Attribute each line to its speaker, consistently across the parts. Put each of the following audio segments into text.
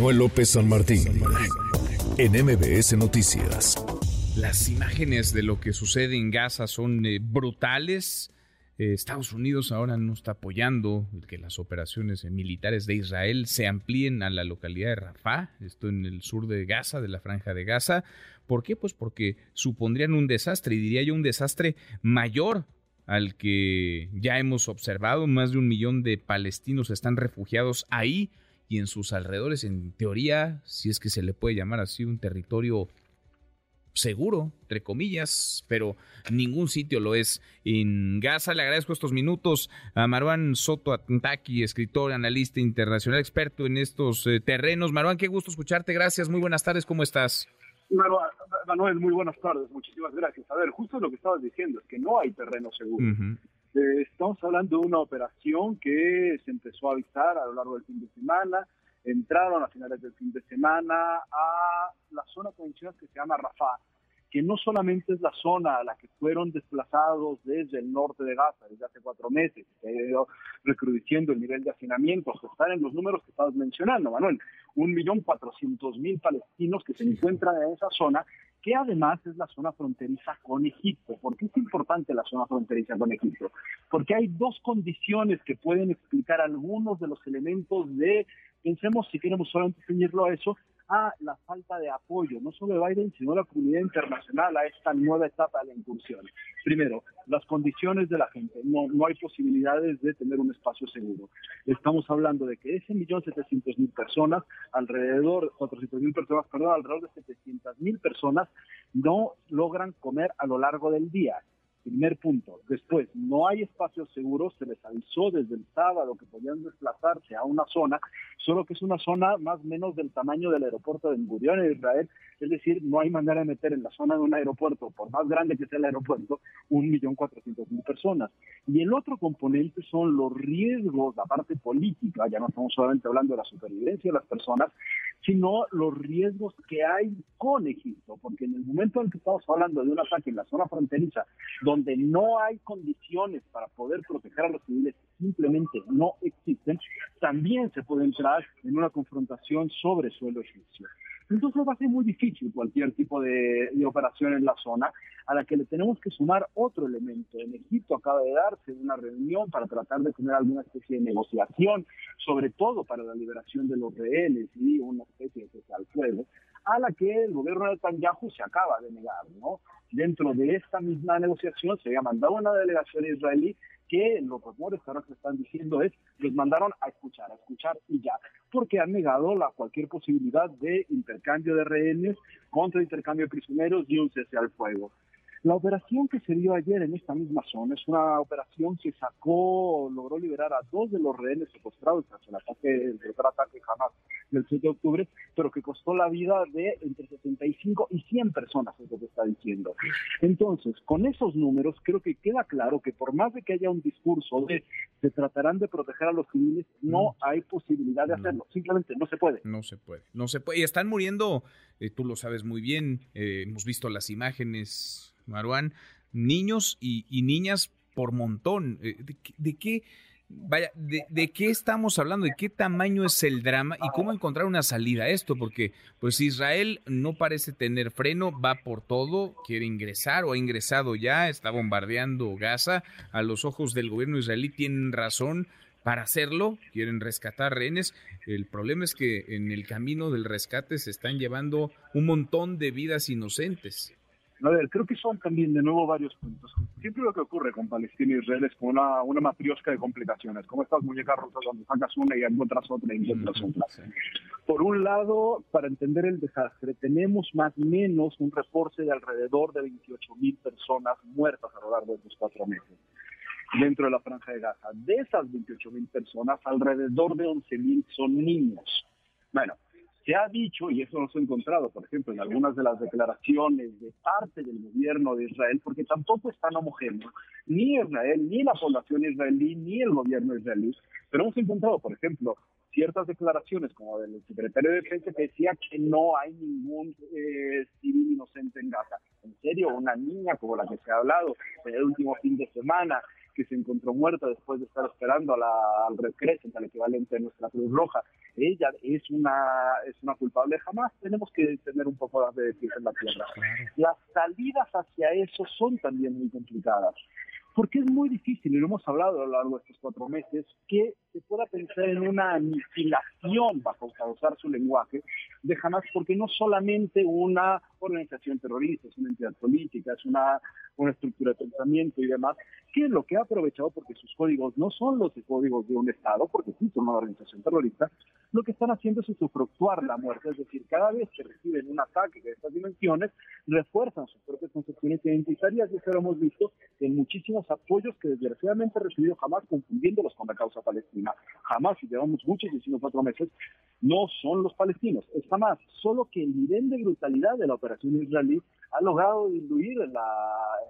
Speaker 1: Manuel López San Martín en MBS Noticias.
Speaker 2: Las imágenes de lo que sucede en Gaza son eh, brutales. Eh, Estados Unidos ahora no está apoyando que las operaciones militares de Israel se amplíen a la localidad de Rafah, esto en el sur de Gaza, de la franja de Gaza. ¿Por qué? Pues porque supondrían un desastre, y diría yo un desastre mayor al que ya hemos observado. Más de un millón de palestinos están refugiados ahí y en sus alrededores, en teoría, si es que se le puede llamar así, un territorio seguro, entre comillas, pero ningún sitio lo es. En Gaza le agradezco estos minutos a Marwan Soto Atantaki, escritor, analista internacional, experto en estos eh, terrenos. Marwan, qué gusto escucharte, gracias, muy buenas tardes, ¿cómo estás?
Speaker 3: Manuel, muy buenas tardes, muchísimas gracias. A ver, justo lo que estabas diciendo es que no hay terreno seguro. Eh, estamos hablando de una operación que se empezó a avisar a lo largo del fin de semana, entraron a finales del fin de semana a la zona convencional que se llama Rafah, que no solamente es la zona a la que fueron desplazados desde el norte de Gaza desde hace cuatro meses, que ha ido recrudeciendo el nivel de hacinamiento, hasta estar en los números que estabas mencionando, Manuel, un millón cuatrocientos mil palestinos que se encuentran en esa zona que además es la zona fronteriza con Egipto. ¿Por qué es importante la zona fronteriza con Egipto? Porque hay dos condiciones que pueden explicar algunos de los elementos de, pensemos si queremos solamente ceñirlo a eso, a la falta de apoyo, no solo de Biden, sino de la comunidad internacional a esta nueva etapa de la incursión. Primero, las condiciones de la gente. No, no hay posibilidades de tener un espacio seguro. Estamos hablando de que ese millón setecientos mil personas, alrededor, cuatrocientos mil personas, perdón, alrededor de setecientas mil personas no logran comer a lo largo del día. Primer punto. Después, no hay espacios seguros. Se les avisó desde el sábado que podían desplazarse a una zona, solo que es una zona más o menos del tamaño del aeropuerto de Ben en Israel. Es decir, no hay manera de meter en la zona de un aeropuerto, por más grande que sea el aeropuerto, un millón cuatrocientos mil personas. Y el otro componente son los riesgos, la parte política. Ya no estamos solamente hablando de la supervivencia de las personas, sino los riesgos que hay con Egipto, porque en el momento en que estamos hablando de un ataque en la zona fronteriza, donde no hay condiciones para poder proteger a los civiles, simplemente no existen, también se puede entrar en una confrontación sobre suelo egipcio. Entonces va a ser muy difícil cualquier tipo de, operación en la zona a la que le tenemos que sumar otro elemento. En Egipto acaba de darse una reunión para tratar de tener alguna especie de negociación, sobre todo para la liberación de los rehenes y una especie de cese al fuego, a la que el gobierno de Netanyahu se acaba de negar. ¿no? Dentro de esta misma negociación se había mandado una delegación israelí que los rumores ahora que están diciendo es, los mandaron a escuchar, a escuchar y ya, porque han negado la cualquier posibilidad de intercambio de rehenes contra intercambio de prisioneros y un cese al fuego. La operación que se dio ayer en esta misma zona es una operación que sacó, logró liberar a dos de los rehenes secuestrados tras el ataque, el ataque jamás del 7 de octubre, pero que costó la vida de entre 75 y 100 personas, es lo que está diciendo. Entonces, con esos números, creo que queda claro que por más de que haya un discurso de se tratarán de proteger a los civiles, no hay posibilidad de hacerlo. Simplemente no se puede.
Speaker 2: No se puede. No se puede. Y están muriendo, eh, tú lo sabes muy bien, eh, hemos visto las imágenes Maruán, niños y, niñas por montón. Eh, ¿De, qué? Vaya, de, qué estamos hablando? ¿De qué tamaño es el drama? ¿Y cómo encontrar una salida a esto? Porque pues Israel no parece tener freno, va por todo, quiere ingresar o ha ingresado ya, está bombardeando Gaza. A los ojos del gobierno israelí tienen razón para hacerlo, quieren rescatar rehenes. El problema es que en el camino del rescate se están llevando un montón de vidas inocentes.
Speaker 3: A ver, creo que son también de nuevo varios puntos. Siempre lo que ocurre con Palestina y Israel es como una, una matriosca de complicaciones, como estas muñecas rusas donde sacas una y encuentras otra y encuentras otra. Por un lado, para entender el desastre, tenemos más o menos un reporte de alrededor de 28 mil personas muertas a lo largo de estos cuatro meses dentro de la franja de Gaza. De esas 28 mil personas, alrededor de 11 mil son niños. Bueno, se ha dicho, y eso nos ha encontrado, por ejemplo, en algunas de las declaraciones de parte del gobierno de Israel, porque tampoco es tan homogéneo, ni Israel, ni la población israelí, ni el gobierno israelí, pero hemos encontrado, por ejemplo, ciertas declaraciones como del secretario de Defensa que decía que no hay ningún eh, civil inocente en Gaza. En serio, una niña como la que se ha hablado en el último fin de semana, que se encontró muerta después de estar esperando a la, al Red Crescent, al equivalente de nuestra Cruz Roja, ella es una es una culpable. Jamás tenemos que tener un poco de decir en la tierra. Las salidas hacia eso son también muy complicadas porque es muy difícil, y lo hemos hablado a lo largo de estos cuatro meses, que se pueda pensar en una aniquilación bajo causar su lenguaje de Hamas, porque no solamente una organización terrorista, es una entidad política, es una, una estructura de pensamiento y demás, que es lo que ha aprovechado porque sus códigos no son los códigos de un Estado, porque sí son una organización terrorista, lo que están haciendo es usufructuar la muerte, es decir, cada vez que reciben un ataque de estas dimensiones, refuerzan sus propias concepciones identitarias y eso lo hemos visto en muchísimos apoyos que desgraciadamente ha recibido jamás confundiéndolos con la causa palestina. Jamás, y llevamos muchos, decimos cuatro meses, no son los palestinos, es jamás, solo que el nivel de brutalidad de la operación israelí ha logrado diluir la,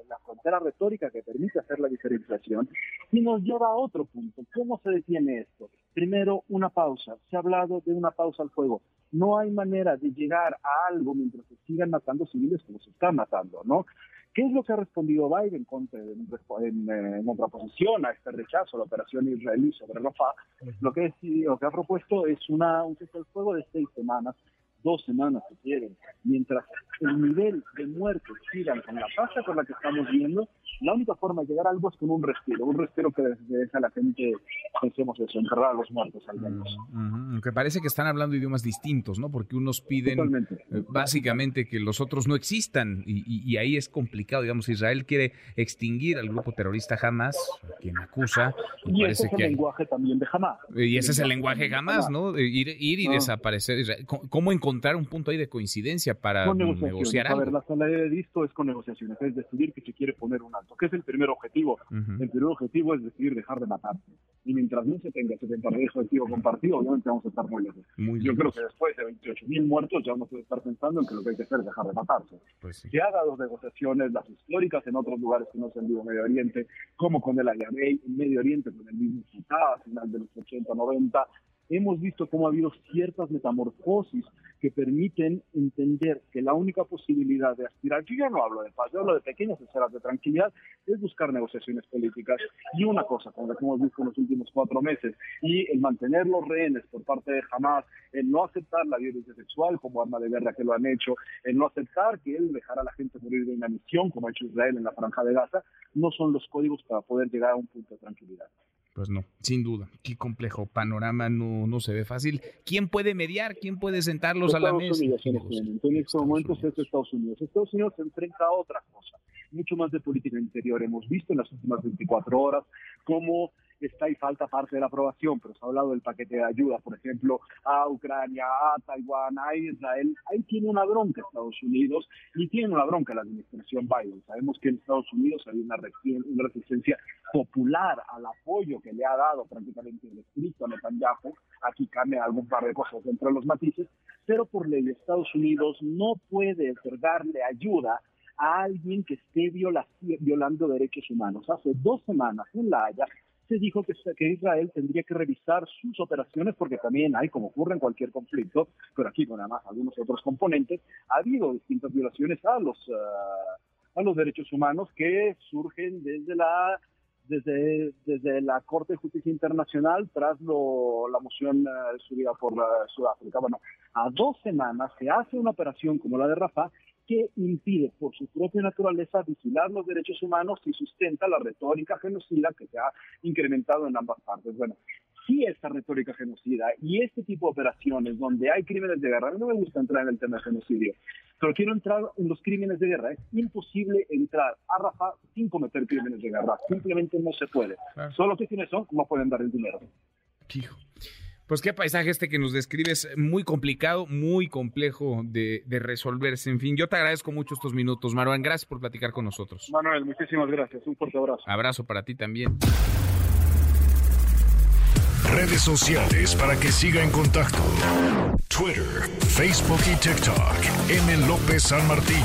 Speaker 3: la frontera retórica que permite hacer la diferenciación y nos lleva a otro punto. ¿Cómo se detiene esto? Primero, una pausa. Se ha hablado de una pausa al fuego. No hay manera de llegar a algo mientras se sigan matando civiles como se están matando, ¿no? ¿Qué es lo que ha respondido Biden contra, en, en, contraposición a este rechazo a la operación israelí sobre Rafah? Lo que, lo que ha propuesto es una, un cese al fuego de seis semanas dos semanas si quieren, mientras el nivel de muertes sigan con la tasa con la que estamos viendo, la única forma de llegar a algo es con un respiro, un respiro que deja a la gente, pensemos eso, enterrar a los muertos al menos.
Speaker 2: Aunque parece que están hablando idiomas distintos, ¿no? Porque unos piden eh, básicamente que los otros no existan y, ahí es complicado, digamos, Israel quiere extinguir al grupo terrorista Hamas, quien acusa.
Speaker 3: Y, ese es el lenguaje también de Hamas.
Speaker 2: Y ese es el lenguaje Hamas, ¿no? Ir, ir y ah. desaparecer. ¿Cómo encontrar un punto ahí de coincidencia para negociar algo?
Speaker 3: A ver, la sala de visto es con negociaciones, es decidir que se quiere poner un alto que es el primer objetivo. El primer objetivo es decidir dejar de matarse. Y mientras no se tenga ese objetivo compartido, obviamente vamos a estar muy lejos. Yo creo que después de 28.000 muertos ya vamos a estar pensando en que lo que hay que hacer es dejar de matarse. Pues sí. Se ha dado negociaciones, las históricas en otros lugares que no se han en Medio Oriente, como con el Ayabey en Medio Oriente, con el mismo Fatah a final de los 80, 90, hemos visto cómo ha habido ciertas metamorfosis que permiten entender que la única posibilidad de aspirar, yo ya no hablo de paz, yo hablo de pequeñas esferas de tranquilidad, es buscar negociaciones políticas. Y una cosa, como la que hemos visto en los últimos cuatro meses, y el mantener los rehenes por parte de Hamas, el no aceptar la violencia sexual como arma de guerra que lo han hecho, el no aceptar que él dejara a la gente morir de inanición como ha hecho Israel en la franja de Gaza, no son los códigos para poder llegar a un punto de tranquilidad.
Speaker 2: Pues no, sin duda. Qué complejo panorama, no, no se ve fácil. ¿Quién puede mediar? ¿Quién puede sentarlos a la mesa?
Speaker 3: Unidos en estos momentos es Estados Unidos. Estados Unidos se enfrenta a otra cosa, mucho más de política interior. Hemos visto en las últimas 24 horas cómo está y falta parte de la aprobación, pero se ha hablado del paquete de ayuda, por ejemplo, a Ucrania, a Taiwán, a Israel. Ahí tiene una bronca Estados Unidos y tiene una bronca la administración Biden. Sabemos que en Estados Unidos hay una, una resistencia popular al apoyo que le ha dado prácticamente el escrito a Netanyahu. Aquí cambia algún par de cosas entre los matices, pero por ley Estados Unidos no puede darle ayuda a alguien que esté violando derechos humanos. Hace dos semanas en La Haya se dijo que, Israel tendría que revisar sus operaciones porque también hay, como ocurre en cualquier conflicto, pero aquí con además algunos otros componentes, ha habido distintas violaciones a los, uh, a los derechos humanos que surgen desde la desde, desde la Corte de Justicia Internacional tras lo, la moción uh, subida por uh, Sudáfrica. Bueno, a dos semanas se hace una operación como la de Rafah que impide por su propia naturaleza vigilar los derechos humanos y sustenta la retórica genocida que se ha incrementado en ambas partes. Bueno, si esta retórica genocida y este tipo de operaciones donde hay crímenes de guerra, no me gusta entrar en el tema de genocidio, pero quiero entrar en los crímenes de guerra. Es imposible entrar a Rafa sin cometer crímenes de guerra. Simplemente no se puede. Solo que sin eso no pueden dar el dinero.
Speaker 2: Hijo. Pues qué paisaje este que nos describes, muy complicado, muy complejo de, resolverse. En fin, yo te agradezco mucho estos minutos, Manuel. Gracias por platicar con nosotros.
Speaker 3: Manuel, muchísimas gracias. Un fuerte abrazo.
Speaker 2: Abrazo para ti también.
Speaker 1: Redes sociales para que siga en contacto: Twitter, Facebook y TikTok. M. López San Martín.